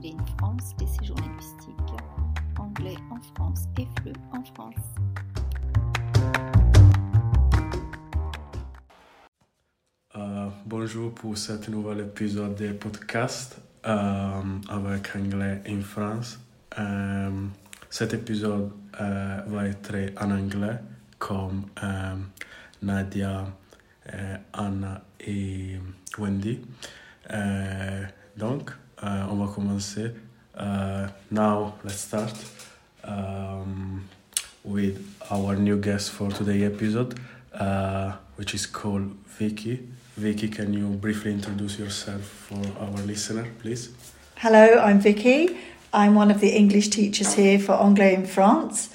des. Euh, bonjour pour cet nouvel épisode de podcast euh, avec Anglais in France. Euh, cet épisode va être en anglais comme Nadia, Anna et Wendy. Donc, va commencer. Uh, now, let's start um, with our new guest for today's episode, uh, which is called Vicky. Vicky, can you briefly introduce yourself for our listener, please? Hello, I'm Vicky. I'm one of the English teachers here for Anglais in France.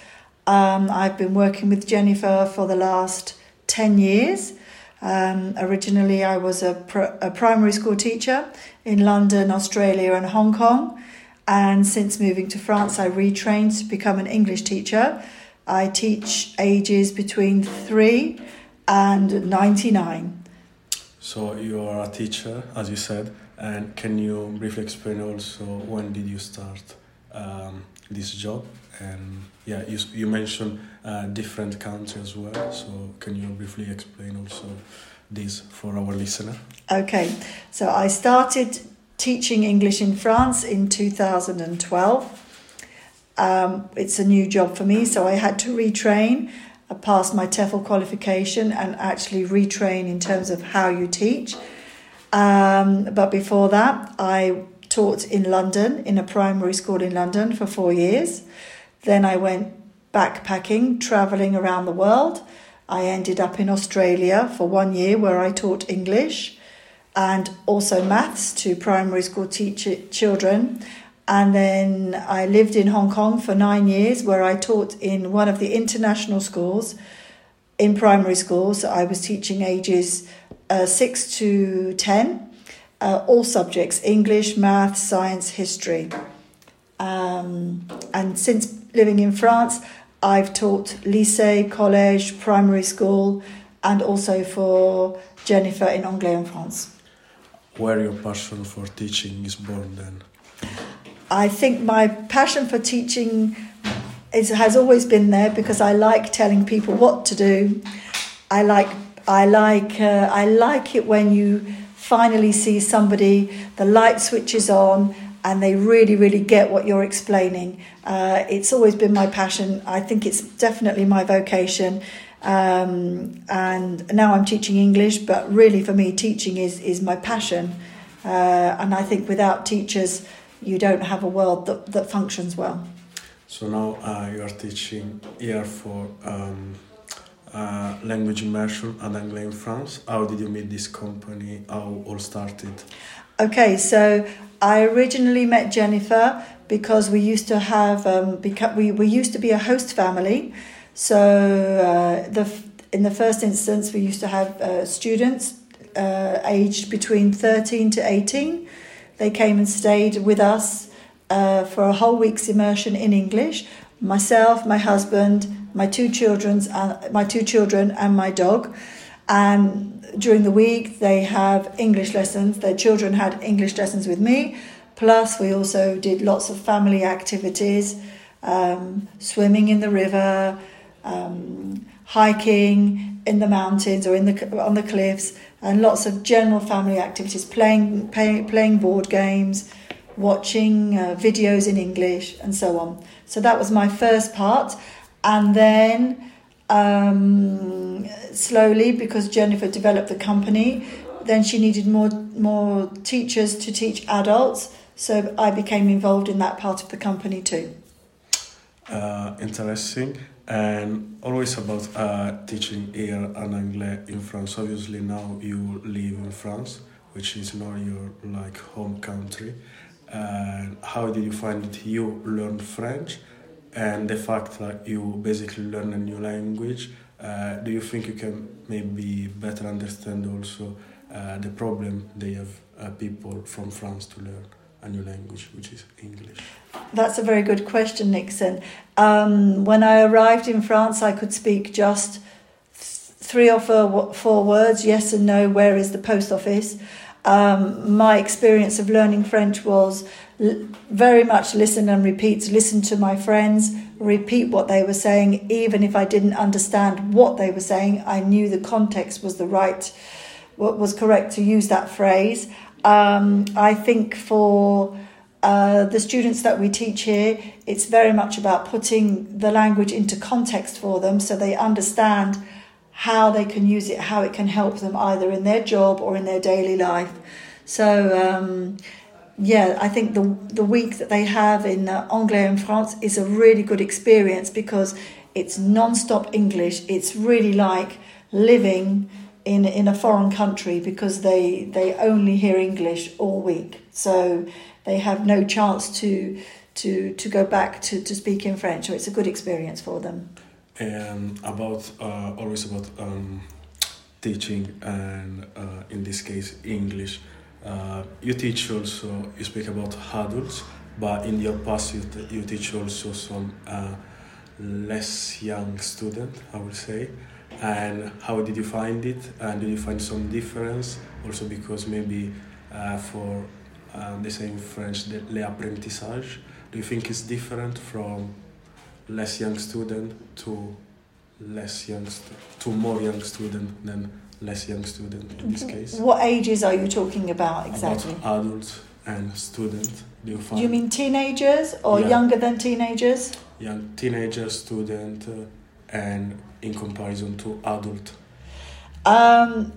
Um, I've been working with Jennifer for the last 10 years. Um, originally, I was a, pr- a primary school teacher in London, Australia, and Hong Kong. And since moving to France, I retrained to become an English teacher. I teach ages between 3 and 99. So, you are a teacher, as you said, and can you briefly explain also when did you start um, this job? And yeah, you, you mentioned uh, different countries as well, so can you briefly explain also this for our listener? Okay, so I started teaching English in France in 2012. Um, it's a new job for me, so I had to retrain. I passed my TEFL qualification and actually retrain in terms of how you teach. Um, but before that, I taught in London, in a primary school in London for four years. Then I went backpacking, traveling around the world. I ended up in Australia for one year where I taught English and also maths to primary school teacher children. And then I lived in Hong Kong for nine years where I taught in one of the international schools in primary schools. So I was teaching ages uh, 6 to 10, uh, all subjects English, math, science, history. Um, and since living in France, I've taught lycée, college, primary school, and also for Jennifer in Anglais in France. Where your passion for teaching is born then? I think my passion for teaching is, has always been there because I like telling people what to do. I like I like uh, I like it when you finally see somebody the light switches on and they really really get what you're explaining. Uh, it's always been my passion. I think it's definitely my vocation. Um, and now I'm teaching English, but really for me, teaching is is my passion. Uh, and I think without teachers, you don't have a world that, that functions well. So now uh, you are teaching here for um, language immersion at Anglais in France. How did you meet this company? How all started? Okay, so I originally met Jennifer because we used to have um, we, we used to be a host family. So uh, the in the first instance, we used to have uh, students uh, aged between thirteen to eighteen. They came and stayed with us uh, for a whole week's immersion in English. Myself, my husband, my two children's, uh, my two children, and my dog. And during the week, they have English lessons. Their children had English lessons with me. Plus, we also did lots of family activities, um, swimming in the river, um, hiking in the mountains or in the on the cliffs, and lots of general family activities, playing play, playing board games, watching uh, videos in English, and so on. So that was my first part, and then um, slowly, because Jennifer developed the company, then she needed more more teachers to teach adults. So I became involved in that part of the company too. Uh, interesting and always about uh, teaching here in Anglais in France. Obviously, now you live in France, which is not your like home country. And how did you find it? You learned French, and the fact that you basically learn a new language. Uh, do you think you can maybe better understand also uh, the problem they have uh, people from France to learn a new language, which is English? That's a very good question, Nixon. Um, when I arrived in France, I could speak just th- three or four, four words yes and no, where is the post office? Um, my experience of learning French was l- very much listen and repeat, listen to my friends, repeat what they were saying, even if I didn't understand what they were saying, I knew the context was the right, what was correct to use that phrase. Um, I think for uh, the students that we teach here, it's very much about putting the language into context for them so they understand how they can use it, how it can help them either in their job or in their daily life. So, um, yeah, I think the the week that they have in uh, Anglais in France is a really good experience because it's non-stop English. It's really like living in in a foreign country because they they only hear English all week. So they have no chance to to to go back to, to speak in French. So it's a good experience for them. And about uh, always about um, teaching and uh, in this case English. Uh, you teach also you speak about adults, but in your past you, you teach also some uh, less young student, I would say. And how did you find it? And did you find some difference? Also because maybe uh, for uh, they say in French the l'apprentissage. Do you think it's different from less young student to less young stu- to more young student than less young student in this case? What ages are you talking about exactly? About adults and student. Do you find you mean teenagers or Yeah. younger than teenagers? young teenager student uh, and in comparison to adult? Um,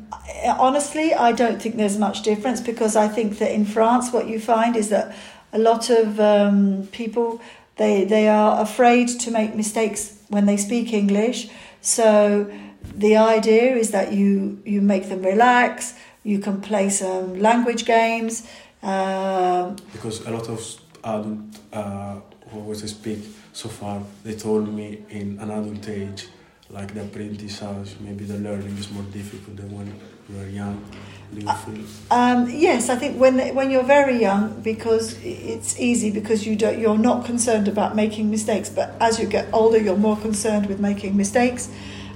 honestly, I don't think there's much difference because I think that in France, what you find is that a lot of um, people they they are afraid to make mistakes when they speak English. So the idea is that you you make them relax. You can play some language games. Um, because a lot of adult uh, who always speak so far they told me in an adult age like the apprentissage maybe the learning is more difficult than when you are young do you feel Um, yes, I think when when you're very young, because it's easy because you don't you're not concerned about making mistakes. But as you get older, you're more concerned with making mistakes,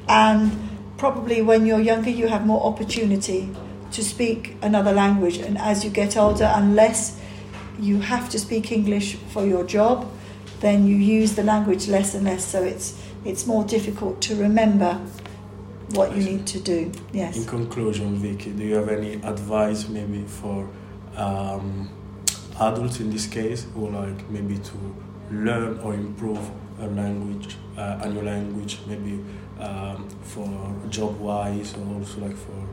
and probably when you're younger, you have more opportunity to speak another language. And as you get older, unless you have to speak English for your job, then you use the language less and less. So it's it's more difficult to remember what you need to do. Yes. in conclusion Vicky do you have any advice maybe for um, adults in this case who like maybe to learn or improve a language uh, a new language maybe um, for job wise or also like for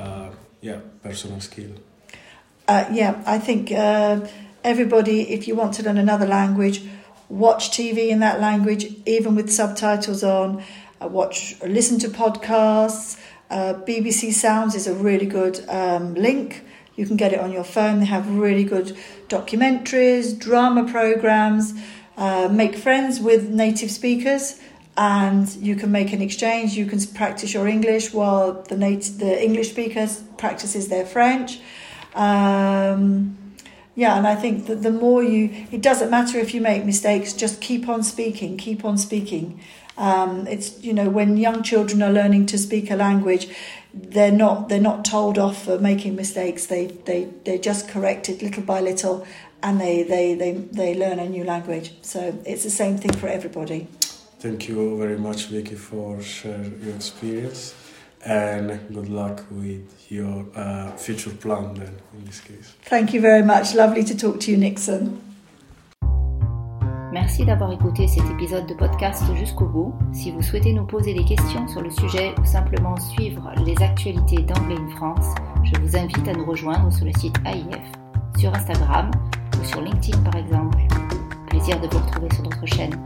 uh, yeah personal skill Uh, yeah, I think uh, everybody, if you want to learn another language, watch TV in that language, even with subtitles on. Uh, watch, listen to podcasts. Uh, BBC Sounds is a really good um, link. You can get it on your phone. They have really good documentaries, drama programs. Uh, make friends with native speakers, and you can make an exchange. You can practice your English while the the English speaker practices their French. Um, yeah, and I think that the more you, it doesn't matter if you make mistakes, just keep on speaking, keep on speaking. Um, it's you know when young children are learning to speak a language, they're not they're not told off for making mistakes. They they they just correct it little by little, and they they they they learn a new language. So it's the same thing for everybody. Thank you very much, Vicky, for sharing your experience, and good luck with your uh, future plan. Then, in this case. Thank you very much. Lovely to talk to you, Nixon. Merci d'avoir écouté cet épisode de podcast jusqu'au bout. Si vous souhaitez nous poser des questions sur le sujet ou simplement suivre les actualités d'Anglais in France, je vous invite à nous rejoindre sur le site AIF, sur Instagram ou sur LinkedIn par exemple. Plaisir de vous retrouver sur notre chaîne.